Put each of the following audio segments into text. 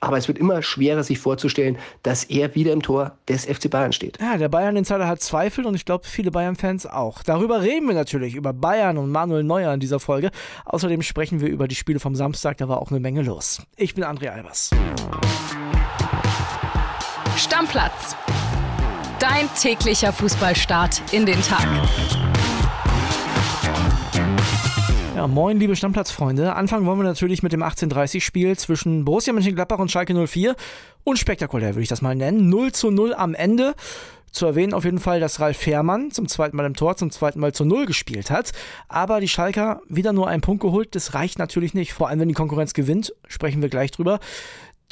Aber es wird immer schwerer, sich vorzustellen, dass er wieder im Tor des FC Bayern steht. Ja, der Bayern-Insider hat Zweifel und ich glaube, viele Bayern-Fans auch. Darüber reden wir natürlich, über Bayern und Manuel Neuer in dieser Folge. Außerdem sprechen wir über die Spiele vom Samstag, da war auch eine Menge los. Ich bin André Albers. Stammplatz. Dein täglicher Fußballstart in den Tag. Ja, moin, liebe Stammplatzfreunde. Anfangen wollen wir natürlich mit dem 18:30-Spiel zwischen Borussia Mönchengladbach und Schalke 04. Unspektakulär würde ich das mal nennen. 0 zu 0 am Ende. Zu erwähnen auf jeden Fall, dass Ralf Fährmann zum zweiten Mal im Tor, zum zweiten Mal zu Null gespielt hat. Aber die Schalker wieder nur einen Punkt geholt. Das reicht natürlich nicht. Vor allem, wenn die Konkurrenz gewinnt, sprechen wir gleich drüber.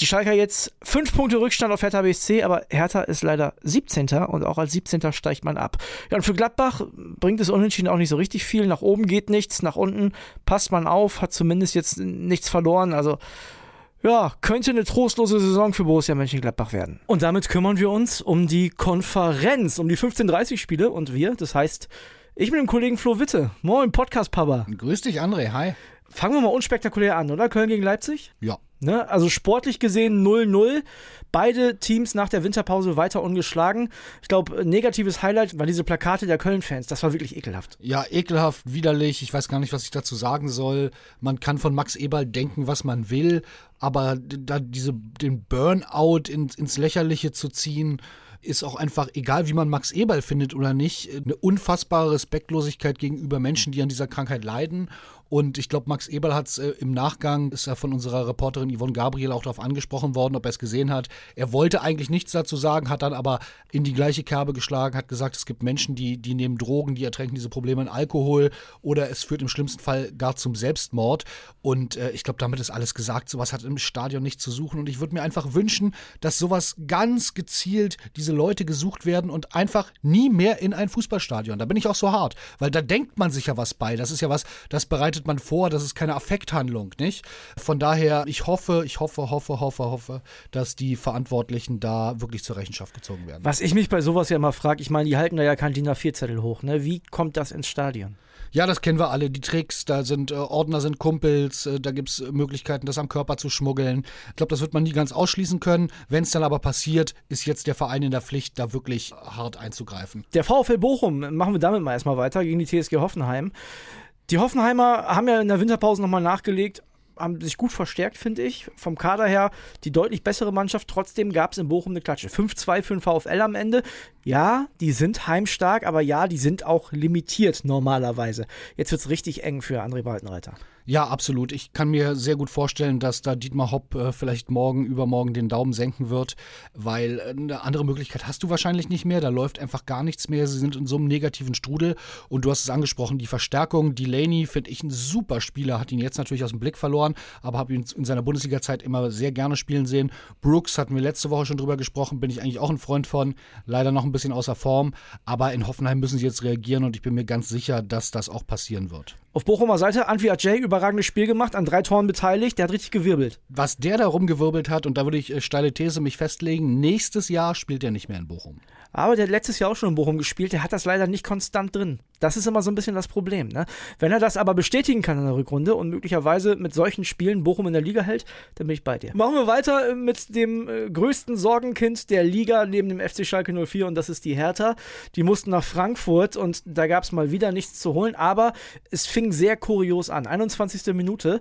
Die Schalker jetzt fünf Punkte Rückstand auf Hertha BSC, aber Hertha ist leider 17. und auch als 17. steigt man ab. Ja, und für Gladbach bringt es unentschieden auch nicht so richtig viel. Nach oben geht nichts, nach unten passt man auf, hat zumindest jetzt nichts verloren. Also ja, könnte eine trostlose Saison für Borussia Mönchengladbach werden. Und damit kümmern wir uns um die Konferenz, um die 15:30 Spiele und wir, das heißt, ich bin dem Kollegen Flo Witte. Moin, Podcast Papa. Grüß dich, André. Hi. Fangen wir mal unspektakulär an, oder? Köln gegen Leipzig? Ja. Ne? Also sportlich gesehen 0-0. Beide Teams nach der Winterpause weiter ungeschlagen. Ich glaube, negatives Highlight war diese Plakate der Köln-Fans. Das war wirklich ekelhaft. Ja, ekelhaft, widerlich. Ich weiß gar nicht, was ich dazu sagen soll. Man kann von Max Eberl denken, was man will, aber da diese, den Burnout ins, ins Lächerliche zu ziehen, ist auch einfach, egal wie man Max Eberl findet oder nicht, eine unfassbare Respektlosigkeit gegenüber Menschen, die an dieser Krankheit leiden. Und ich glaube, Max Eberl hat es äh, im Nachgang, ist ja von unserer Reporterin Yvonne Gabriel auch darauf angesprochen worden, ob er es gesehen hat. Er wollte eigentlich nichts dazu sagen, hat dann aber in die gleiche Kerbe geschlagen, hat gesagt, es gibt Menschen, die, die nehmen Drogen, die ertränken diese Probleme in Alkohol oder es führt im schlimmsten Fall gar zum Selbstmord. Und äh, ich glaube, damit ist alles gesagt. Sowas hat im Stadion nichts zu suchen. Und ich würde mir einfach wünschen, dass sowas ganz gezielt diese Leute gesucht werden und einfach nie mehr in ein Fußballstadion. Da bin ich auch so hart, weil da denkt man sich ja was bei. Das ist ja was, das bereitet bereitet man vor, das ist keine Affekthandlung, nicht? Von daher, ich hoffe, ich hoffe, hoffe, hoffe, hoffe, dass die Verantwortlichen da wirklich zur Rechenschaft gezogen werden. Was ich mich bei sowas ja immer frage, ich meine, die halten da ja kein DIN A4-Zettel hoch, ne? Wie kommt das ins Stadion? Ja, das kennen wir alle. Die Tricks, da sind äh, Ordner sind Kumpels, äh, da gibt es Möglichkeiten, das am Körper zu schmuggeln. Ich glaube, das wird man nie ganz ausschließen können. Wenn es dann aber passiert, ist jetzt der Verein in der Pflicht, da wirklich hart einzugreifen. Der VfL Bochum, machen wir damit mal erstmal weiter, gegen die TSG Hoffenheim. Die Hoffenheimer haben ja in der Winterpause nochmal nachgelegt, haben sich gut verstärkt, finde ich. Vom Kader her die deutlich bessere Mannschaft. Trotzdem gab es in Bochum eine Klatsche. 5-2 für den VfL am Ende. Ja, die sind heimstark, aber ja, die sind auch limitiert normalerweise. Jetzt wird es richtig eng für André Baltenreiter. Ja, absolut. Ich kann mir sehr gut vorstellen, dass da Dietmar Hopp äh, vielleicht morgen, übermorgen den Daumen senken wird, weil äh, eine andere Möglichkeit hast du wahrscheinlich nicht mehr. Da läuft einfach gar nichts mehr. Sie sind in so einem negativen Strudel. Und du hast es angesprochen, die Verstärkung. Delaney finde ich ein super Spieler, hat ihn jetzt natürlich aus dem Blick verloren, aber habe ihn in seiner Bundesliga-Zeit immer sehr gerne spielen sehen. Brooks hatten wir letzte Woche schon drüber gesprochen, bin ich eigentlich auch ein Freund von. Leider noch ein bisschen außer Form, aber in Hoffenheim müssen sie jetzt reagieren und ich bin mir ganz sicher, dass das auch passieren wird. Auf Bochumer Seite, Antwi Ajay, überragendes Spiel gemacht, an drei Toren beteiligt, der hat richtig gewirbelt. Was der da rumgewirbelt hat, und da würde ich äh, steile These mich festlegen, nächstes Jahr spielt er nicht mehr in Bochum. Aber der hat letztes Jahr auch schon in Bochum gespielt, der hat das leider nicht konstant drin. Das ist immer so ein bisschen das Problem. Ne? Wenn er das aber bestätigen kann in der Rückrunde und möglicherweise mit solchen Spielen Bochum in der Liga hält, dann bin ich bei dir. Machen wir weiter äh, mit dem äh, größten Sorgenkind der Liga neben dem FC Schalke 04 und das ist die Hertha. Die mussten nach Frankfurt und da gab es mal wieder nichts zu holen, aber es fing sehr kurios an. 21. Minute.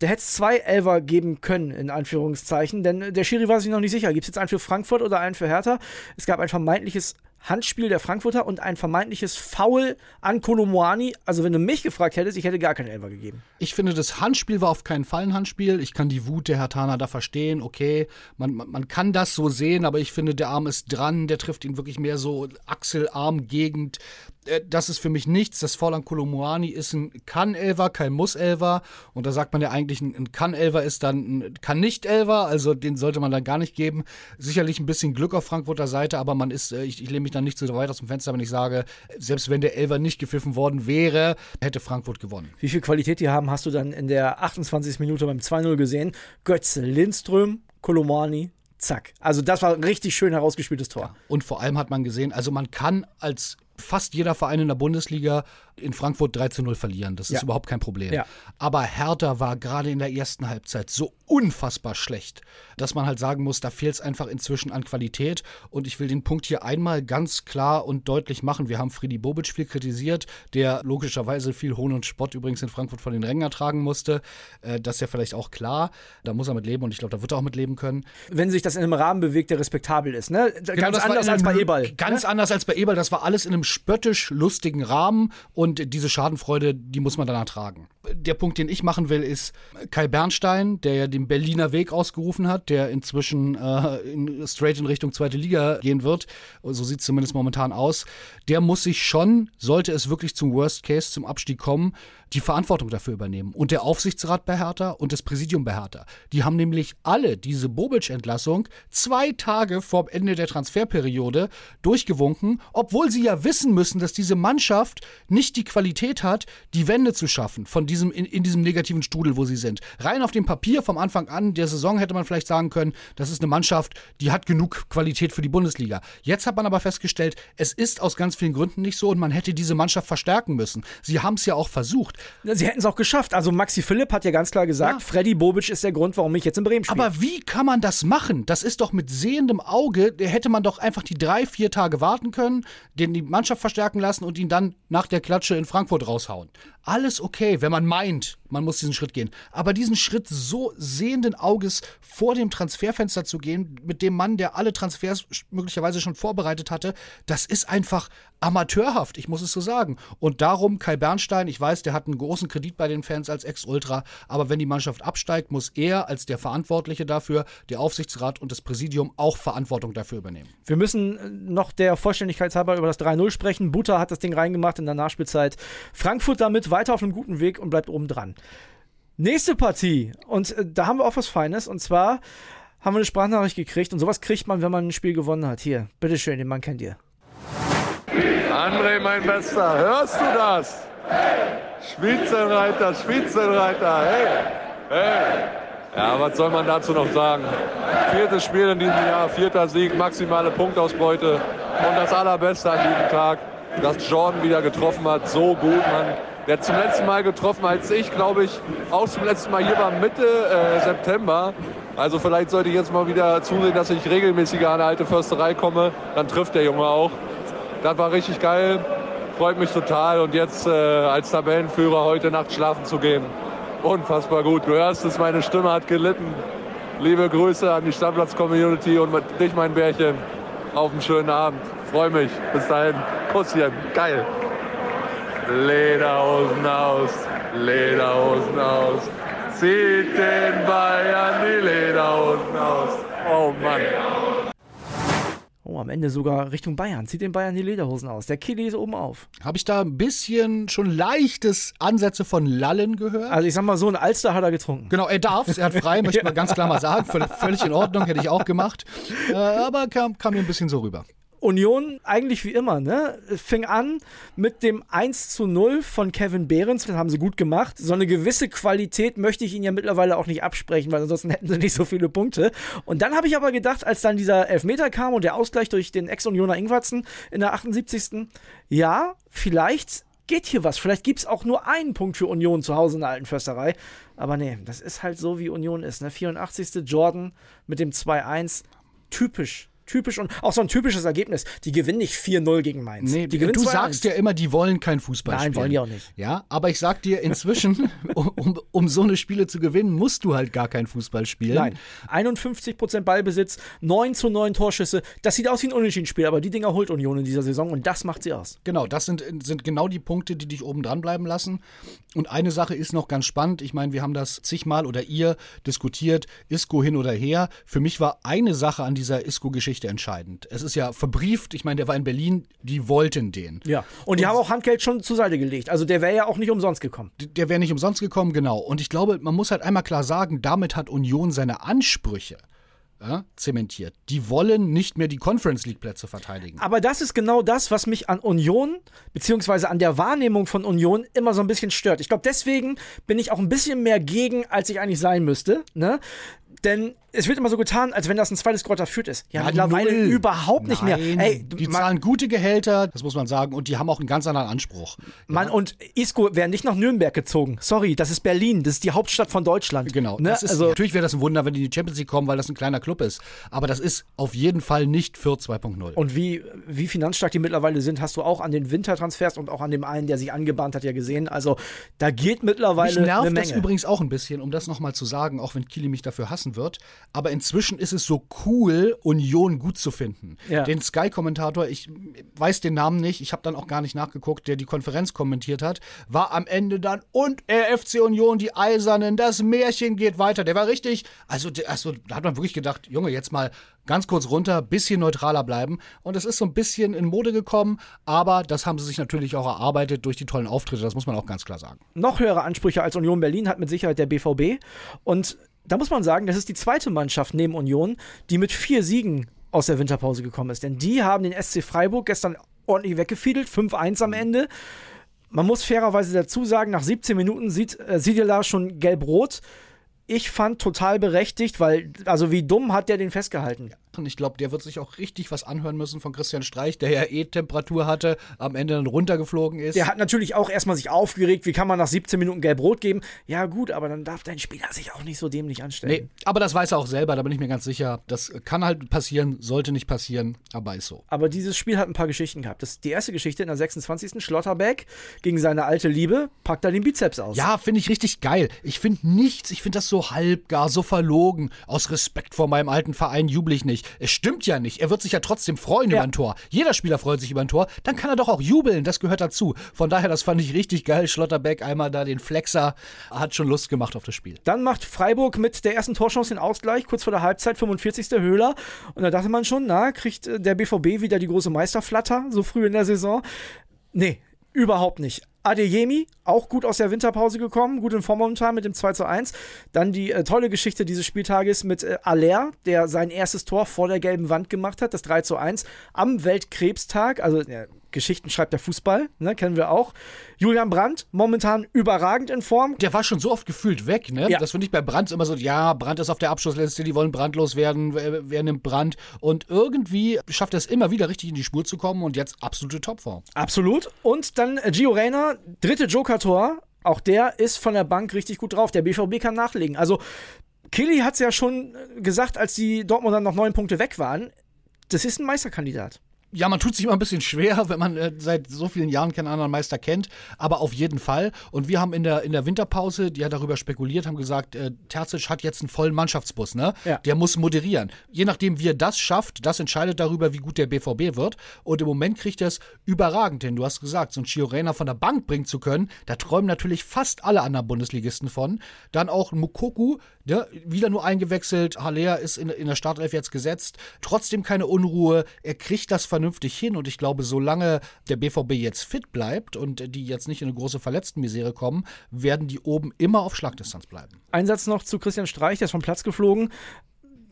Da hätte es zwei Elver geben können, in Anführungszeichen, denn der Schiri war sich noch nicht sicher. Gibt es jetzt einen für Frankfurt oder einen für Hertha? Es gab ein vermeintliches Handspiel der Frankfurter und ein vermeintliches Foul an Kolomoani. Also, wenn du mich gefragt hättest, ich hätte gar keinen Elfer gegeben. Ich finde, das Handspiel war auf keinen Fall ein Handspiel. Ich kann die Wut der Hertaner da verstehen. Okay, man, man, man kann das so sehen, aber ich finde, der Arm ist dran. Der trifft ihn wirklich mehr so Achselarm-Gegend. Äh, das ist für mich nichts. Das Foul an Kolomoani ist ein Kann-Elver, kein Muss-Elver. Und da sagt man ja eigentlich, ein Kann-Elver ist dann ein Kann-Nicht-Elver. Also, den sollte man dann gar nicht geben. Sicherlich ein bisschen Glück auf Frankfurter Seite, aber man ist, äh, ich, ich lehne mich dann nicht so weit aus dem Fenster, wenn ich sage, selbst wenn der Elver nicht gepfiffen worden wäre, hätte Frankfurt gewonnen. Wie viel Qualität die haben, hast du dann in der 28. Minute beim 2-0 gesehen. Götze, Lindström, Kolomani, zack. Also das war ein richtig schön herausgespieltes Tor. Ja. Und vor allem hat man gesehen, also man kann als fast jeder Verein in der Bundesliga in Frankfurt 3 zu 0 verlieren. Das ist Ja. überhaupt kein Problem. Ja. Aber Hertha war gerade in der ersten Halbzeit so unfassbar schlecht, dass man halt sagen muss, da fehlt es einfach inzwischen an Qualität. Und ich will den Punkt hier einmal ganz klar und deutlich machen. Wir haben Friedi Bobic viel kritisiert, der logischerweise viel Hohn und Spott übrigens in Frankfurt von den Rängen ertragen musste. Äh, Das ist ja vielleicht auch klar. Da muss er mit leben und ich glaube, da wird er auch mit leben können. Wenn sich das in einem Rahmen bewegt, der respektabel ist. Ne? Ganz Genau, das war anders als bei Eberl. Ganz anders als bei Eberl. Das war alles in einem spöttisch lustigen Rahmen und diese Schadenfreude, die muss man dann ertragen. Der Punkt, den ich machen will, ist Kai Bernstein, der ja den Berliner Weg ausgerufen hat, der inzwischen äh, in, straight in Richtung zweite Liga gehen wird. So sieht es zumindest momentan aus. Der muss sich schon, sollte es wirklich zum Worst Case, zum Abstieg kommen, die Verantwortung dafür übernehmen. Und der Aufsichtsrat bei Hertha und das Präsidium bei Hertha. Die haben nämlich alle diese Bobic-Entlassung zwei Tage vor Ende der Transferperiode durchgewunken, obwohl sie ja wissen müssen, dass diese Mannschaft nicht die Qualität hat, die Wende zu schaffen von diesem, in, in diesem negativen Strudel, wo sie sind. Rein auf dem Papier vom Anfang an der Saison hätte man vielleicht sagen können, das ist eine Mannschaft, die hat genug Qualität für die Bundesliga. Jetzt hat man aber festgestellt, es ist aus ganz vielen Gründen nicht so und man hätte diese Mannschaft verstärken müssen. Sie haben es ja auch versucht. Sie hätten es auch geschafft. Also Maxi Philipp hat ja ganz klar gesagt, Ja. Freddy Bobic ist der Grund, warum ich jetzt in Bremen spiele. Aber wie kann man das machen? Das ist doch mit sehendem Auge, hätte man doch einfach die drei, vier Tage warten können, den die Mannschaft verstärken lassen und ihn dann nach der Klatsche in Frankfurt raushauen. Alles okay, wenn man meint, man muss diesen Schritt gehen. Aber diesen Schritt so sehenden Auges vor dem Transferfenster zu gehen, mit dem Mann, der alle Transfers möglicherweise schon vorbereitet hatte, das ist einfach amateurhaft, ich muss es so sagen. Und darum Kai Bernstein, ich weiß, der hat einen großen Kredit bei den Fans als Ex-Ultra, aber wenn die Mannschaft absteigt, muss er als der Verantwortliche dafür, der Aufsichtsrat und das Präsidium auch Verantwortung dafür übernehmen. Wir müssen äh, noch der Vollständigkeit halber über das 3-0 sprechen. Butter hat das Ding reingemacht in der Nachspielzeit. Frankfurt damit weiter auf einem guten Weg und bleibt oben dran. Nächste Partie. Und äh, da haben wir auch was Feines. Und zwar haben wir eine Sprachnachricht gekriegt. Und sowas kriegt man, wenn man ein Spiel gewonnen hat. Hier, bitteschön, den Mann kennt ihr. André, mein Bester, hörst du das? Spitzenreiter, Spitzenreiter, hey, hey. Ja, was soll man dazu noch sagen? Viertes Spiel in diesem Jahr, vierter Sieg, maximale Punktausbeute und das Allerbeste an diesem Tag, dass Jordan wieder getroffen hat, so gut, Mann. Der hat zum letzten Mal getroffen, als ich, glaube ich, auch zum letzten Mal hier war, Mitte äh, September. Also vielleicht sollte ich jetzt mal wieder zusehen, dass ich regelmäßiger an eine alte Försterei komme. Dann trifft der Junge auch. Das war richtig geil. Freut mich total. Und jetzt äh, als Tabellenführer heute Nacht schlafen zu gehen. Unfassbar gut. Du hörst es, meine Stimme hat gelitten. Liebe Grüße an die Stammplatz-Community und mit dich, mein Bärchen. Auf einen schönen Abend. Freue mich. Bis dahin. Kusschen. Geil. Lederhosen aus. Lederhosen aus. Zieht den Bayern die Lederhosen aus. Oh Mann. Oh, am Ende sogar Richtung Bayern. Zieht den Bayern die Lederhosen aus. Der Kili ist oben auf. Habe ich da ein bisschen schon leichtes Ansätze von Lallen gehört? Also ich sag mal so, ein Alster hat er getrunken. Genau, er darf er hat frei, möchte man ganz klar mal sagen. Völlig, völlig in Ordnung, hätte ich auch gemacht. Äh, aber kam, kam mir ein bisschen so rüber. Union eigentlich wie immer, ne? Fing an mit dem 1 zu 0 von Kevin Behrens, das haben sie gut gemacht. So eine gewisse Qualität möchte ich ihnen ja mittlerweile auch nicht absprechen, weil ansonsten hätten sie nicht so viele Punkte. Und dann habe ich aber gedacht, als dann dieser Elfmeter kam und der Ausgleich durch den Ex-Unioner Ingwatzen in der 78. Ja, vielleicht geht hier was. Vielleicht gibt es auch nur einen Punkt für Union zu Hause in der alten Försterei. Aber nee, das ist halt so, wie Union ist. Ne? 84. Jordan mit dem 2-1. Typisch. Typisch und auch so ein typisches Ergebnis. Die gewinnen nicht 4-0 gegen Mainz. Nee, die gewinnen du 2-1. sagst ja immer, die wollen kein Fußball Nein, spielen. wollen die auch nicht. Ja, aber ich sag dir, inzwischen, um, um, um so eine Spiele zu gewinnen, musst du halt gar kein Fußball spielen. Nein. 51% Ballbesitz, 9 zu 9 Torschüsse. Das sieht aus wie ein Unentschieden-Spiel, aber die Dinger holt Union in dieser Saison und das macht sie aus. Genau, das sind, sind genau die Punkte, die dich oben dran bleiben lassen. Und eine Sache ist noch ganz spannend. Ich meine, wir haben das zigmal oder ihr diskutiert, Isco hin oder her. Für mich war eine Sache an dieser Isco-Geschichte entscheidend. Es ist ja verbrieft, ich meine, der war in Berlin, die wollten den. Ja. Und die haben auch Handgeld schon zur Seite gelegt. Also der wäre ja auch nicht umsonst gekommen. Der wäre nicht umsonst gekommen, genau. Und ich glaube, man muss halt einmal klar sagen, damit hat Union seine Ansprüche ja, zementiert. Die wollen nicht mehr die Conference League Plätze verteidigen. Aber das ist genau das, was mich an Union, beziehungsweise an der Wahrnehmung von Union immer so ein bisschen stört. Ich glaube, deswegen bin ich auch ein bisschen mehr gegen, als ich eigentlich sein müsste. Ne? Denn es wird immer so getan, als wenn das ein zweites Greuther Fürth ist. Ja, Ja, mittlerweile null. überhaupt nicht mehr. Nein, Ey, die zahlen gute Gehälter, das muss man sagen, und die haben auch einen ganz anderen Anspruch. Mann, und Isco wäre nicht nach Nürnberg gezogen. Sorry, das ist Berlin. Das ist die Hauptstadt von Deutschland. Genau. Ne? Ist, also, natürlich wäre das ein Wunder, wenn die in die Champions League kommen, weil das ein kleiner Club ist. Aber das ist auf jeden Fall nicht Fürth 2.0. und wie, wie finanzstark die mittlerweile sind, hast du auch an den Wintertransfers und auch an dem einen, der sich angebahnt hat, ja gesehen. Also da geht Mich mittlerweile eine nervt Menge. das übrigens auch ein bisschen, um das nochmal zu sagen, auch wenn Kili mich dafür hassen wird. Aber inzwischen ist es so cool, Union gut zu finden. Ja. Den Sky-Kommentator, ich weiß den Namen nicht, ich habe dann auch gar nicht nachgeguckt, der die Konferenz kommentiert hat, war am Ende dann und äh, FC Union, die Eisernen, das Märchen geht weiter. Der war richtig, also, also da hat man wirklich gedacht, Junge, jetzt mal ganz kurz runter, bisschen neutraler bleiben. Und es ist so ein bisschen in Mode gekommen, aber das haben sie sich natürlich auch erarbeitet durch die tollen Auftritte, das muss man auch ganz klar sagen. noch höhere Ansprüche als Union Berlin hat mit Sicherheit der BVB. Und da muss man sagen, das ist die zweite Mannschaft neben Union, die mit vier Siegen aus der Winterpause gekommen ist. Denn die haben den SC Freiburg gestern ordentlich weggefiedelt, 5-1 am Ende. Man muss fairerweise dazu sagen, nach 17 Minuten sieht äh, Siedela schon gelb-rot. Ich fand total berechtigt, weil, also wie dumm hat der den festgehalten? Ich glaube, der wird sich auch richtig was anhören müssen von Christian Streich, der ja eh Temperatur hatte, am Ende dann runtergeflogen ist. Der hat natürlich auch erstmal sich aufgeregt, wie kann man nach 17 Minuten gelb-rot geben? Ja, gut, aber dann darf dein Spieler sich auch nicht so dämlich anstellen. Nee, aber das weiß er auch selber, da bin ich mir ganz sicher. Das kann halt passieren, sollte nicht passieren, aber ist so. Aber dieses Spiel hat ein paar Geschichten gehabt. Das, die erste Geschichte in der 26. Schlotterbeck gegen seine alte Liebe packt er den Bizeps aus. Ja, finde ich richtig geil. Ich finde nichts, ich finde das so halbgar, so verlogen. Aus Respekt vor meinem alten Verein jubel ich nicht. Es stimmt ja nicht. Er wird sich ja trotzdem freuen Ja. über ein Tor. Jeder Spieler freut sich über ein Tor. Dann kann er doch auch jubeln. Das gehört dazu. Von daher, das fand ich richtig geil. Schlotterbeck einmal da den Flexer. Hat schon Lust gemacht auf das Spiel. Dann macht Freiburg mit der ersten Torchance den Ausgleich, kurz vor der Halbzeit, 45. Höhler. Und da dachte man schon, na, kriegt äh, der BVB wieder die große Meisterflatter, so früh in der Saison? Nee, überhaupt nicht. Adeyemi, auch gut aus der Winterpause gekommen, gut in Form momentan mit dem 2 zu 1. Dann die äh, tolle Geschichte dieses Spieltages mit äh, Aller, der sein erstes Tor vor der gelben Wand gemacht hat, das 3 zu 1 am Weltkrebstag. Also ja, Geschichten schreibt der Fußball, ne, kennen wir auch. Julian Brandt, momentan überragend in Form. Der war schon so oft gefühlt weg, ne? Ja. Das finde ich bei Brandt immer so, ja, Brandt ist auf der Abschlussliste, die wollen brandlos werden, wer, wer nimmt Brandt? Und irgendwie schafft er es immer wieder richtig in die Spur zu kommen und jetzt absolute Topform. Absolut. Und dann äh, Gio Reyna, dritte Joker-Tor. Auch der ist von der Bank richtig gut drauf. Der BVB kann nachlegen. Also, Killy hat es ja schon äh, gesagt, als die Dortmunder noch neun Punkte weg waren. Das ist ein Meisterkandidat. Ja, man tut sich immer ein bisschen schwer, wenn man äh, seit so vielen Jahren keinen anderen Meister kennt, aber auf jeden Fall. Und wir haben in der, in der Winterpause ja darüber spekuliert, haben gesagt, äh, Terzic hat jetzt einen vollen Mannschaftsbus, ne? Ja. Der muss moderieren. Je nachdem, wie er das schafft, das entscheidet darüber, wie gut der BVB wird. Und im Moment kriegt er es überragend hin. Du hast gesagt, so ein Chiorena von der Bank bringen zu können, da träumen natürlich fast alle anderen Bundesligisten von. Dann auch Mukoku, der wieder nur eingewechselt. Haller ist in, in der Startelf jetzt gesetzt. Trotzdem keine Unruhe. Er kriegt das vernünftig hin. Und ich glaube, solange der BVB jetzt fit bleibt und die jetzt nicht in eine große Verletztenmisere kommen, werden die oben immer auf Schlagdistanz bleiben. Ein Satz noch zu Christian Streich, der ist vom Platz geflogen.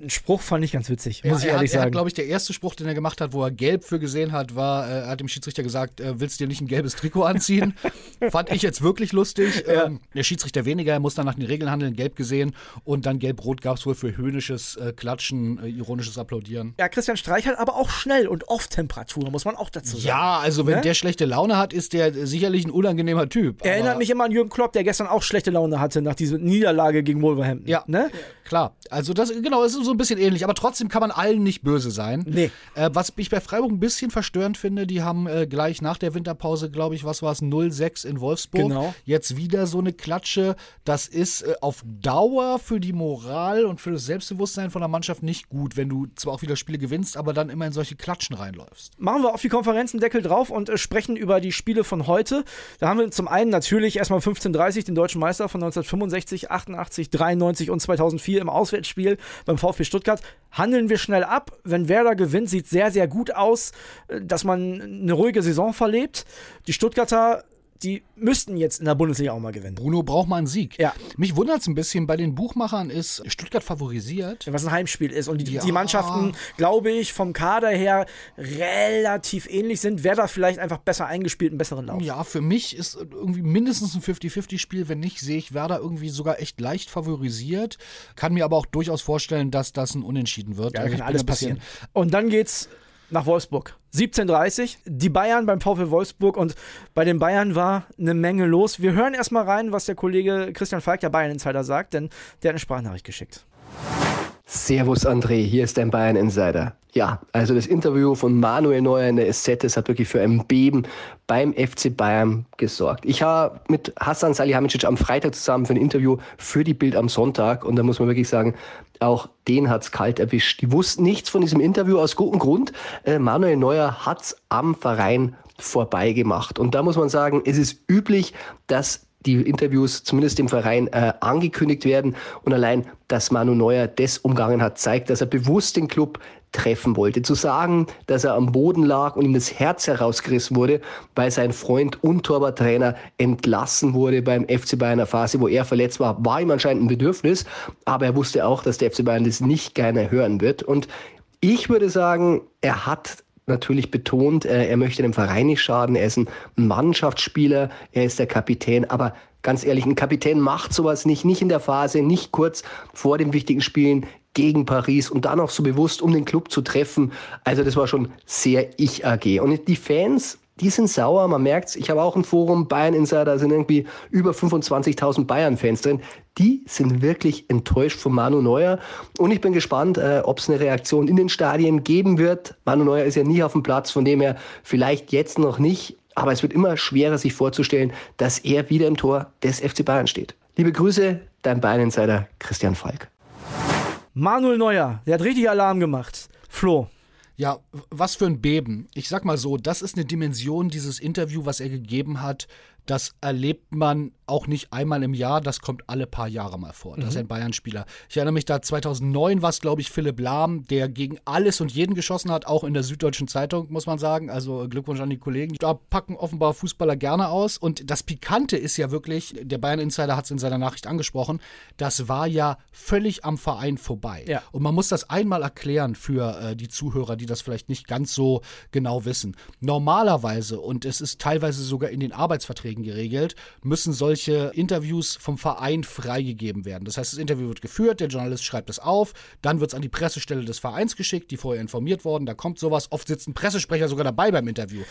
Ein Spruch fand ich ganz witzig, muss ich er ehrlich hat, er sagen. glaube ich, der erste Spruch, den er gemacht hat, wo er gelb für gesehen hat, war, äh, er hat dem Schiedsrichter gesagt, äh, willst du dir nicht ein gelbes Trikot anziehen? Fand ich jetzt wirklich lustig. Ähm, der Schiedsrichter weniger, er muss dann nach den Regeln handeln, gelb gesehen und dann gelb-rot gab es wohl für höhnisches äh, Klatschen, äh, ironisches Applaudieren. ja, Christian Streich hat aber auch schnell und oft Temperatur, muss man auch dazu sagen. Ja, also wenn Ne? der schlechte Laune hat, ist der sicherlich ein unangenehmer Typ. Erinnert aber- mich immer an Jürgen Klopp, der gestern auch schlechte Laune hatte nach dieser Niederlage gegen Wolverhampton. Ja, Ne? klar. Also das genau, es ist so ein bisschen ähnlich, aber trotzdem kann man allen nicht böse sein. Nee. Äh, was ich bei Freiburg ein bisschen verstörend finde, die haben äh, gleich nach der Winterpause, glaube ich, was war es, 0-6 in Wolfsburg. Genau. Jetzt wieder so eine Klatsche. Das ist äh, auf Dauer für die Moral und für das Selbstbewusstsein von der Mannschaft nicht gut, wenn du zwar auch wieder Spiele gewinnst, aber dann immer in solche Klatschen reinläufst. Machen wir auf die Konferenzen Deckel drauf und äh, sprechen über die Spiele von heute. Da haben wir zum einen natürlich erstmal 15:30 den deutschen Meister von 1965, 88, 93 und 2004 im Auswärtsspiel beim VfB Stuttgart. Handeln wir schnell ab. Wenn Werder gewinnt, sieht sehr, sehr gut aus, äh, dass man eine ruhige Saison verlebt. Die Stuttgarter die müssten jetzt in der Bundesliga auch mal gewinnen. Bruno braucht mal einen Sieg. Ja. Mich wundert es ein bisschen, bei den Buchmachern ist Stuttgart favorisiert. Was ein Heimspiel ist. Und die, Ja. die Mannschaften, glaube ich, vom Kader her relativ ähnlich sind. Wer da vielleicht einfach besser eingespielt, einen besseren Lauf. Ja, für mich ist irgendwie mindestens ein 50-50-Spiel. Wenn nicht, sehe ich Werder irgendwie sogar echt leicht favorisiert. Kann mir aber auch durchaus vorstellen, dass das ein Unentschieden wird. Ja, Also kann alles passieren. Und dann geht's nach Wolfsburg. 17:30. Die Bayern beim VfL Wolfsburg und bei den Bayern war eine Menge los. Wir hören erstmal rein, was der Kollege Christian Falk, der Bayern Insider, sagt, denn der hat eine Sprachnachricht geschickt. Servus André, hier ist dein Bayern Insider. Ja, also das Interview von Manuel Neuer in der SZ, das hat wirklich für ein Beben beim FC Bayern gesorgt. Ich habe mit Hassan Salihamidzic am Freitag zusammen für ein Interview für die Bild am Sonntag und da muss man wirklich sagen, auch den hat's kalt erwischt. Die wussten nichts von diesem Interview aus gutem Grund. Äh, Manuel Neuer hat's am Verein vorbeigemacht. Und da muss man sagen, es ist üblich, dass die Interviews zumindest im Verein äh, angekündigt werden. Und allein, dass Manu Neuer das umgangen hat, zeigt, dass er bewusst den Club treffen wollte. Zu sagen, dass er am Boden lag und ihm das Herz herausgerissen wurde, weil sein Freund und Torwarttrainer entlassen wurde beim FC Bayern in Phase, wo er verletzt war, war ihm anscheinend ein Bedürfnis. Aber er wusste auch, dass der FC Bayern das nicht gerne hören wird. Und ich würde sagen, er hat natürlich betont, äh, er möchte dem Verein nicht schaden, er ist ein Mannschaftsspieler, er ist der Kapitän, aber ganz ehrlich, ein Kapitän macht sowas nicht, nicht in der Phase, nicht kurz vor den wichtigen Spielen gegen Paris und dann auch so bewusst, um den Club zu treffen. Also das war schon sehr Ich-AG. Und die Fans, die sind sauer, man merkt's. Ich habe auch ein Forum, Bayern Insider, da sind irgendwie über 25.000 Bayern-Fans drin. Die sind wirklich enttäuscht von Manu Neuer. Und ich bin gespannt, äh, ob es eine Reaktion in den Stadien geben wird. Manu Neuer ist ja nie auf dem Platz, von dem her vielleicht jetzt noch nicht. Aber es wird immer schwerer, sich vorzustellen, dass er wieder im Tor des FC Bayern steht. Liebe Grüße, dein Bayern-Insider Christian Falk. Manuel Neuer, der hat richtig Alarm gemacht. Flo, Ja, was für ein Beben. Ich sag mal so, das ist eine Dimension dieses Interview, was er gegeben hat. Das erlebt man auch nicht einmal im Jahr, das kommt alle paar Jahre mal vor. Das ist ein Bayern-Spieler. Ich erinnere mich da, 2009 war es, glaube ich, Philipp Lahm, der gegen alles und jeden geschossen hat, auch in der Süddeutschen Zeitung, muss man sagen. Also Glückwunsch an die Kollegen. Da packen offenbar Fußballer gerne aus. Und das Pikante ist ja wirklich, der Bayern-Insider hat es in seiner Nachricht angesprochen, das war ja völlig am Verein vorbei. Ja. Und man muss das einmal erklären für äh, die Zuhörer, die das vielleicht nicht ganz so genau wissen. Normalerweise, und es ist teilweise sogar in den Arbeitsverträgen geregelt, müssen solche Interviews vom Verein freigegeben werden. Das heißt, das Interview wird geführt, der Journalist schreibt es auf, dann wird es an die Pressestelle des Vereins geschickt, die vorher informiert worden, da kommt sowas. Oft sitzt ein Pressesprecher sogar dabei beim Interview.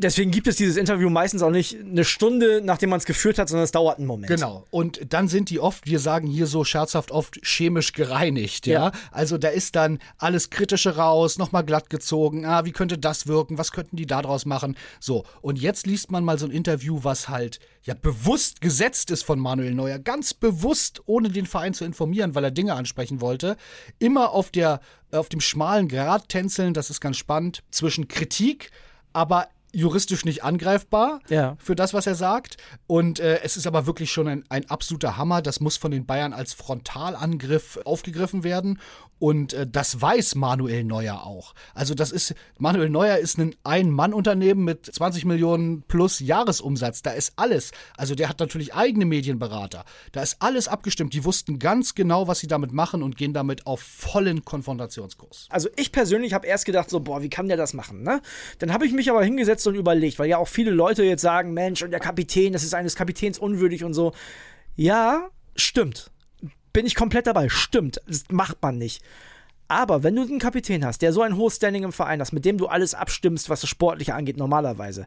Deswegen gibt es dieses Interview meistens auch nicht eine Stunde, nachdem man es geführt hat, sondern es dauert einen Moment. Genau. Und dann sind die oft, wir sagen hier so scherzhaft oft, chemisch gereinigt, ja. Ja. Also da ist dann alles Kritische raus, nochmal glatt gezogen. Ah, wie könnte das wirken? Was könnten die da draus machen? So. Und jetzt liest man mal so ein Interview, was halt ja bewusst gesetzt ist von Manuel Neuer. Ganz bewusst, ohne den Verein zu informieren, weil er Dinge ansprechen wollte. Immer auf der, auf dem schmalen Grat tänzeln, das ist ganz spannend, zwischen Kritik, aber juristisch nicht angreifbar Ja. für das, was er sagt. Und äh, es ist aber wirklich schon ein, ein absoluter Hammer. Das muss von den Bayern als Frontalangriff aufgegriffen werden. Und äh, das weiß Manuel Neuer auch. Also das ist, Manuel Neuer ist ein Ein-Mann-Unternehmen mit 20 Millionen plus Jahresumsatz. Da ist alles. Also der hat natürlich eigene Medienberater. Da ist alles abgestimmt. Die wussten ganz genau, was sie damit machen und gehen damit auf vollen Konfrontationskurs. Also ich persönlich habe erst gedacht, so, boah, wie kann der das machen, ne? Dann habe ich mich aber hingesetzt und überlegt, weil ja auch viele Leute jetzt sagen, Mensch, und der Kapitän, das ist eines Kapitäns unwürdig und so. Ja, stimmt. Bin ich komplett dabei. Stimmt. Das macht man nicht. Aber wenn du einen Kapitän hast, der so ein hohes Standing im Verein hat, mit dem du alles abstimmst, was das Sportliche angeht, normalerweise,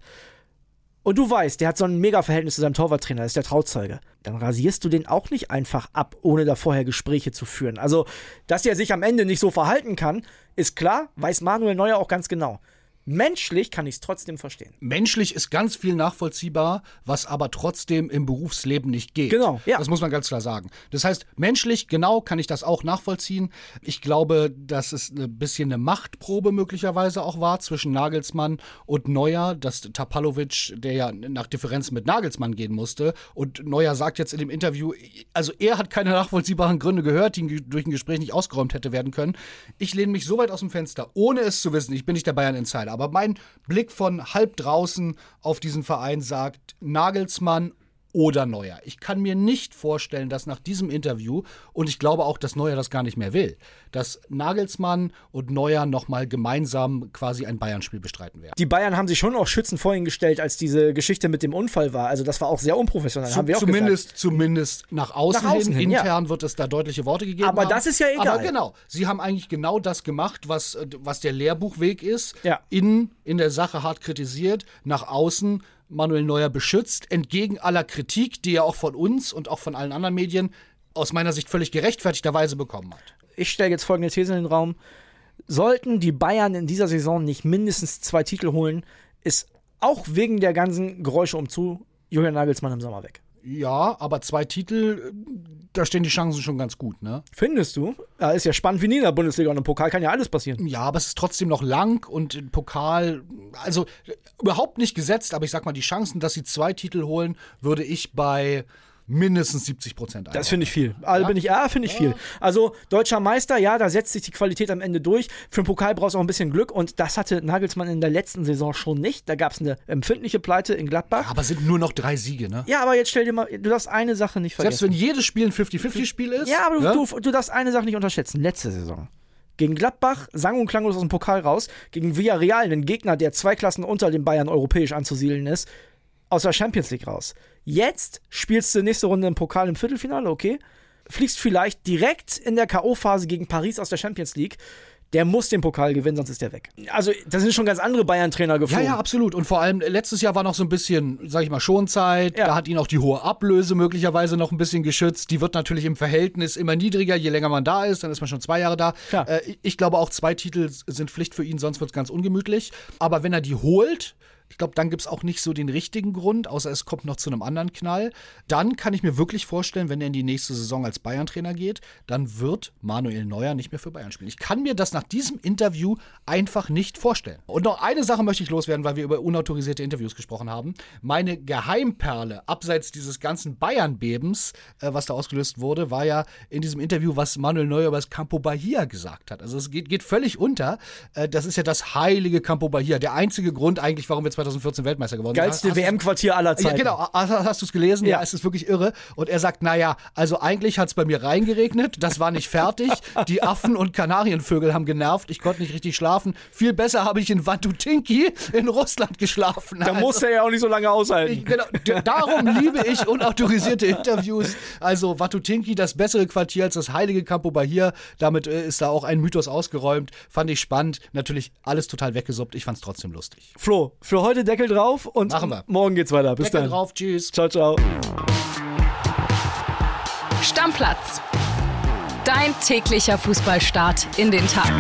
und du weißt, der hat so ein Mega-Verhältnis zu seinem Torwarttrainer, das ist der Trauzeuge, dann rasierst du den auch nicht einfach ab, ohne da vorher Gespräche zu führen. Also, dass er sich am Ende nicht so verhalten kann, ist klar, weiß Manuel Neuer auch ganz genau. Menschlich kann ich es trotzdem verstehen. Menschlich ist ganz viel nachvollziehbar, was aber trotzdem im Berufsleben nicht geht. Genau, ja. Das muss man ganz klar sagen. Das heißt, menschlich, genau, kann ich das auch nachvollziehen. Ich glaube, dass es ein bisschen eine Machtprobe möglicherweise auch war zwischen Nagelsmann und Neuer, dass Tapalovic, der ja nach Differenz mit Nagelsmann gehen musste, und Neuer sagt jetzt in dem Interview, also er hat keine nachvollziehbaren Gründe gehört, die durch ein Gespräch nicht ausgeräumt hätte werden können. Ich lehne mich so weit aus dem Fenster, ohne es zu wissen, ich bin nicht der Bayern-Insider, Aber mein Blick von halb draußen auf diesen Verein sagt, Nagelsmann oder Neuer. Ich kann mir nicht vorstellen, dass nach diesem Interview, und ich glaube auch, dass Neuer das gar nicht mehr will, dass Nagelsmann und Neuer nochmal gemeinsam quasi ein Bayern-Spiel bestreiten werden. Die Bayern haben sich schon auch schützend vor ihn gestellt, als diese Geschichte mit dem Unfall war. Also das war auch sehr unprofessionell, Zu, haben wir auch zumindest, gesagt. zumindest nach außen, Nach außen hin. hin, ja. Intern wird es da deutliche Worte gegeben. Aber haben. das ist ja egal. Aber genau, sie haben eigentlich genau das gemacht, was, äh, was der Lehrbuchweg ist. Ja. Innen in der Sache hart kritisiert, nach außen Manuel Neuer beschützt, entgegen aller Kritik, die er auch von uns und auch von allen anderen Medien aus meiner Sicht völlig gerechtfertigterweise bekommen hat. Ich stelle jetzt folgende These in den Raum. Sollten die Bayern in dieser Saison nicht mindestens zwei Titel holen, ist auch wegen der ganzen Geräusche umzu Julian Nagelsmann im Sommer weg. Ja, aber zwei Titel, da stehen die Chancen schon ganz gut, ne? Findest du? Ja, ist ja spannend wie nie in der Bundesliga und im Pokal kann ja alles passieren. Ja, aber es ist trotzdem noch lang und im Pokal, also überhaupt nicht gesetzt, aber ich sag mal, die Chancen, dass sie zwei Titel holen, würde ich bei mindestens 70 Prozent Das finde ich viel. Also bin ich, ja, finde ich viel. Also deutscher Meister, ja, da setzt sich die Qualität am Ende durch. Für den Pokal brauchst du auch ein bisschen Glück und das hatte Nagelsmann in der letzten Saison schon nicht. Da gab es eine empfindliche Pleite in Gladbach. Aber es sind nur noch drei Siege, ne? Ja, aber jetzt stell dir mal, du darfst eine Sache nicht Selbst vergessen. wenn jedes Spiel ein 50-50-Spiel ist. Ja, aber du, du, du darfst eine Sache nicht unterschätzen. Letzte Saison. Gegen Gladbach, sang- und klanglos aus dem Pokal raus. Gegen Villarreal, einen Gegner, der zwei Klassen unter den Bayern europäisch anzusiedeln ist, aus der Champions League raus. Jetzt spielst du nächste Runde im Pokal im Viertelfinale, okay? Fliegst vielleicht direkt in der K.O.-Phase gegen Paris aus der Champions League. Der muss den Pokal gewinnen, sonst ist der weg. Also, da sind schon ganz andere Bayern-Trainer Ja, geflogen. ja, absolut. Und vor allem äh, letztes Jahr war noch so ein bisschen, sag ich mal, Schonzeit. Ja. Da hat ihn auch die hohe Ablöse möglicherweise noch ein bisschen geschützt. Die wird natürlich im Verhältnis immer niedriger, je länger man da ist. Dann ist man schon zwei Jahre da. Äh, ich glaube auch, zwei Titel sind Pflicht für ihn, sonst wird es ganz ungemütlich. Aber wenn er die holt, ich glaube, dann gibt es auch nicht so den richtigen Grund, außer es kommt noch zu einem anderen Knall. Dann kann ich mir wirklich vorstellen, wenn er in die nächste Saison als Bayern-Trainer geht, dann wird Manuel Neuer nicht mehr für Bayern spielen. Ich kann mir das nach diesem Interview einfach nicht vorstellen. Und noch eine Sache möchte ich loswerden, weil wir über unautorisierte Interviews gesprochen haben. Meine Geheimperle, abseits dieses ganzen Bayern-Bebens, äh, was da ausgelöst wurde, war ja in diesem Interview, was Manuel Neuer über das Campo Bahia gesagt hat. Also es geht, geht völlig unter. Äh, das ist ja das heilige Campo Bahia. Der einzige Grund eigentlich, warum wir 2014 Weltmeister geworden. Geilste WM-Quartier aller Zeiten. ja, genau. Hast, du es gelesen? Ja. Ja. es ist wirklich irre. Und er sagt, naja, also eigentlich hat es bei mir reingeregnet, das war nicht fertig. Die Affen und Kanarienvögel haben genervt, ich konnte nicht richtig schlafen. Viel besser habe ich in Vatutinki in Russland geschlafen. Da muss er ja auch nicht so lange aushalten. Ich, genau, darum liebe ich unautorisierte Interviews. Also Vatutinki, das bessere Quartier als das heilige Campo Bahia. Damit äh, ist da auch ein Mythos ausgeräumt. Fand ich spannend. Natürlich alles total weggesuppt. Ich fand es trotzdem lustig. Flo, für heute Deckel drauf und Machen wir. morgen geht's weiter. Bis Deckel dann. drauf. Tschüss. Ciao, ciao. Stammplatz. Dein täglicher Fußballstart in den Tag.